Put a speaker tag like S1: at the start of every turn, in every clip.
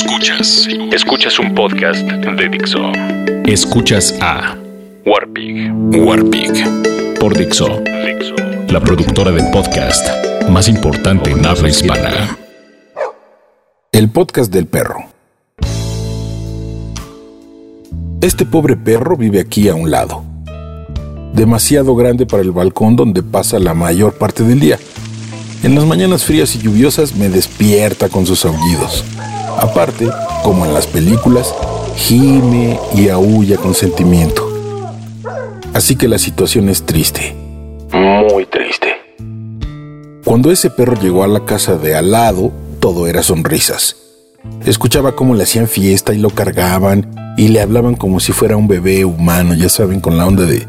S1: Escuchas. Escuchas un podcast de Dixo.
S2: Escuchas a
S1: Warpig.
S2: Warpig por Dixo,
S1: Dixo.
S2: la productora de podcast más importante en habla hispana.
S3: El podcast del perro. Este pobre perro vive aquí a un lado. Demasiado grande para el balcón donde pasa la mayor parte del día. En las mañanas frías y lluviosas me despierta con sus aullidos. Aparte, como en las películas, gime y aúlla con sentimiento. Así que la situación es triste. Muy triste. Cuando ese perro llegó a la casa de al lado, todo era sonrisas. Escuchaba cómo le hacían fiesta y lo cargaban y le hablaban como si fuera un bebé humano, ya saben, con la onda de...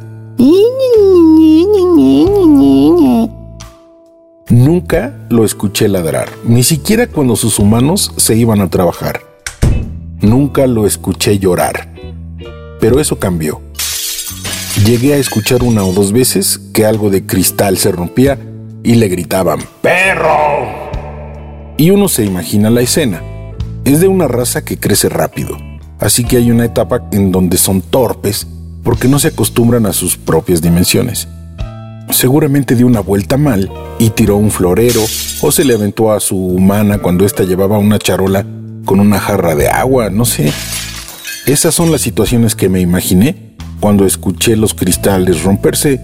S3: Nunca lo escuché ladrar, ni siquiera cuando sus humanos se iban a trabajar. Nunca lo escuché llorar. Pero eso cambió. Llegué a escuchar una o dos veces que algo de cristal se rompía y le gritaban ¡Perro! Y uno se imagina la escena. Es de una raza que crece rápido, así que hay una etapa en donde son torpes porque no se acostumbran a sus propias dimensiones. Seguramente dio una vuelta mal y tiró un florero o se le aventó a su humana cuando ésta llevaba una charola con una jarra de agua, no sé. Esas son las situaciones que me imaginé cuando escuché los cristales romperse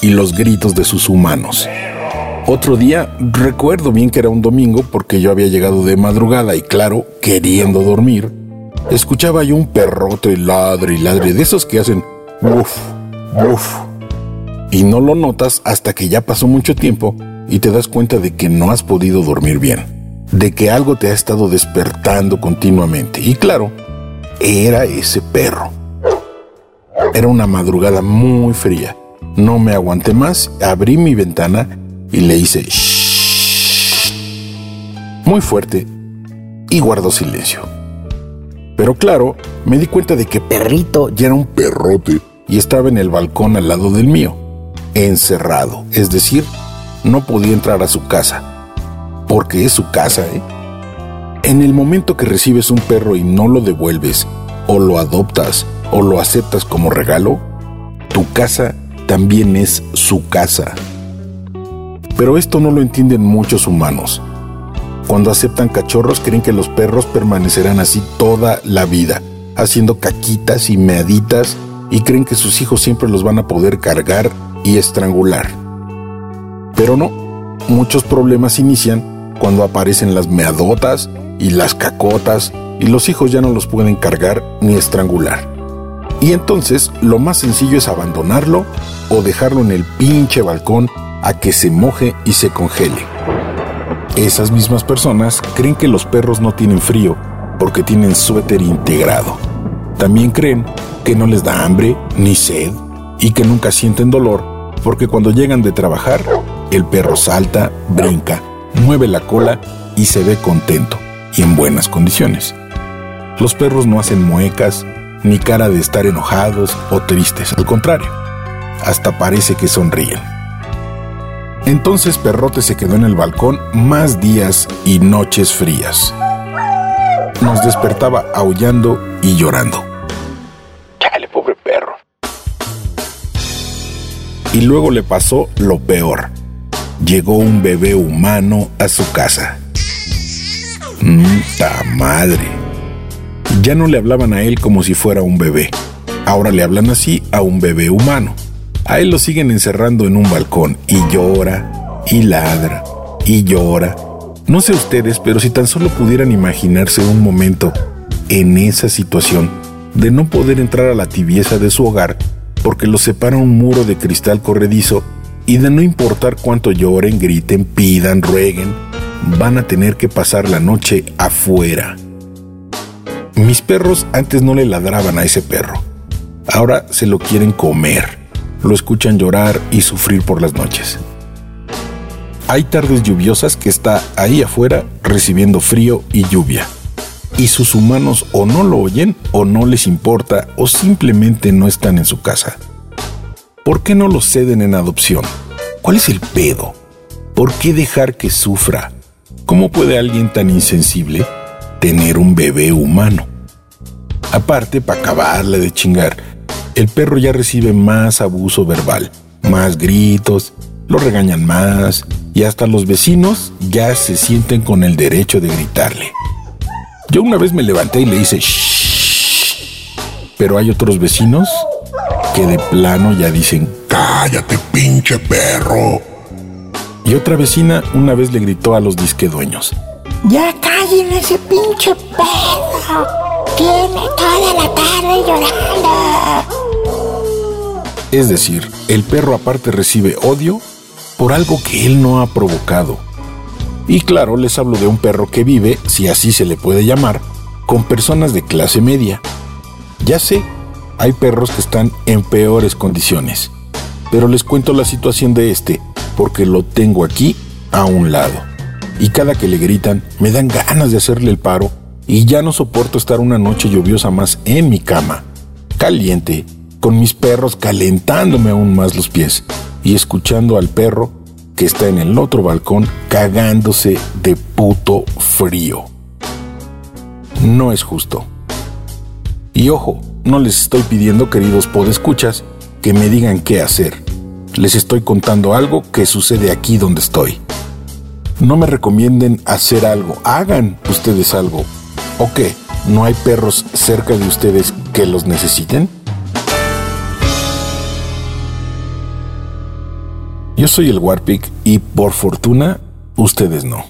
S3: y los gritos de sus humanos. Otro día recuerdo bien que era un domingo porque yo había llegado de madrugada y claro, queriendo dormir, escuchaba yo un perrote ladre y ladre de esos que hacen uff, uff. Y no lo notas hasta que ya pasó mucho tiempo y te das cuenta de que no has podido dormir bien, de que algo te ha estado despertando continuamente. Y claro, era ese perro. Era una madrugada muy fría. No me aguanté más, abrí mi ventana y le hice shh muy fuerte y guardó silencio. Pero claro, me di cuenta de que perrito ya era un perrote y estaba en el balcón al lado del mío, encerrado, es decir, no podía entrar a su casa, porque es su casa, ¿eh? En el momento que recibes un perro y no lo devuelves, o lo adoptas, o lo aceptas como regalo, tu casa también es su casa. Pero esto no lo entienden muchos humanos. Cuando aceptan cachorros creen que los perros permanecerán así toda la vida, haciendo caquitas y meaditas y creen que sus hijos siempre los van a poder cargar y estrangular. Pero no, muchos problemas inician cuando aparecen las meadotas y las cacotas y los hijos ya no los pueden cargar ni estrangular. Y entonces lo más sencillo es abandonarlo o dejarlo en el pinche balcón a que se moje y se congele. Esas mismas personas creen que los perros no tienen frío porque tienen suéter integrado. También creen que no les da hambre ni sed y que nunca sienten dolor porque cuando llegan de trabajar, el perro salta, brinca, mueve la cola y se ve contento y en buenas condiciones. Los perros no hacen muecas ni cara de estar enojados o tristes, al contrario, hasta parece que sonríen. Entonces Perrote se quedó en el balcón más días y noches frías. Nos despertaba aullando y llorando. Y luego le pasó lo peor. Llegó un bebé humano a su casa. ¡Ta madre! Ya no le hablaban a él como si fuera un bebé. Ahora le hablan así a un bebé humano. A él lo siguen encerrando en un balcón y llora y ladra y llora. No sé ustedes, pero si tan solo pudieran imaginarse un momento en esa situación de no poder entrar a la tibieza de su hogar porque los separa un muro de cristal corredizo y de no importar cuánto lloren, griten, pidan, rueguen, van a tener que pasar la noche afuera. Mis perros antes no le ladraban a ese perro. Ahora se lo quieren comer. Lo escuchan llorar y sufrir por las noches. Hay tardes lluviosas que está ahí afuera recibiendo frío y lluvia. Y sus humanos o no lo oyen o no les importa o simplemente no están en su casa. ¿Por qué no lo ceden en adopción? ¿Cuál es el pedo? ¿Por qué dejar que sufra? ¿Cómo puede alguien tan insensible tener un bebé humano. Aparte, para acabarle de chingar, el perro ya recibe más abuso verbal, más gritos, lo regañan más y hasta los vecinos ya se sienten con el derecho de gritarle. Yo una vez me levanté y le hice shh, pero hay otros vecinos que de plano ya dicen cállate pinche perro. Y otra vecina una vez le gritó a los disquedueños
S4: ya callen ese pinche perro. Tiene toda la tarde llorando.
S3: Es decir, el perro aparte recibe odio por algo que él no ha provocado. Y claro, les hablo de un perro que vive, si así se le puede llamar, con personas de clase media. Ya sé, hay perros que están en peores condiciones, pero les cuento la situación de este porque lo tengo aquí a un lado. Y cada que le gritan, me dan ganas de hacerle el paro y ya no soporto estar una noche lluviosa más en mi cama, caliente, con mis perros calentándome aún más los pies y escuchando al perro que está en el otro balcón cagándose de puto frío. No es justo. Y ojo, no les estoy pidiendo, queridos podescuchas, que me digan qué hacer. Les estoy contando algo que sucede aquí donde estoy. No me recomienden hacer algo, hagan ustedes algo. ¿O qué? ¿No hay perros cerca de ustedes que los necesiten? Yo soy el Warpic y por fortuna, ustedes no.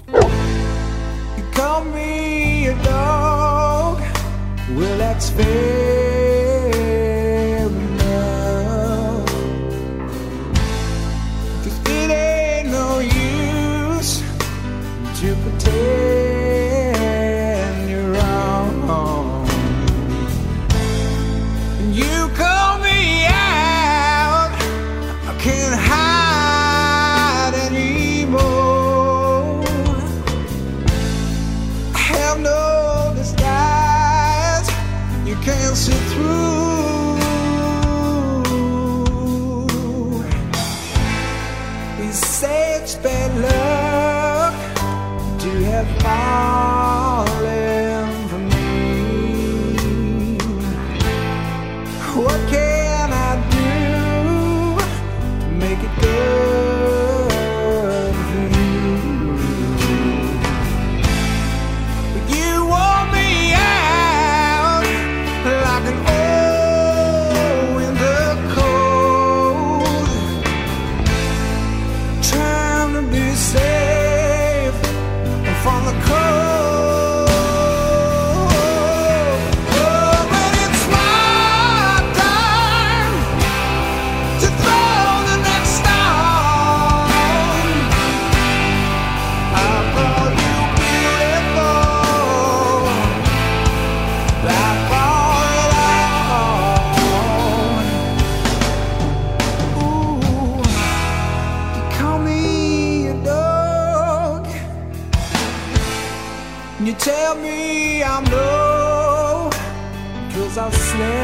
S3: fire.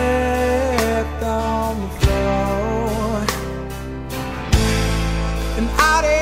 S3: slept on the floor.
S2: And I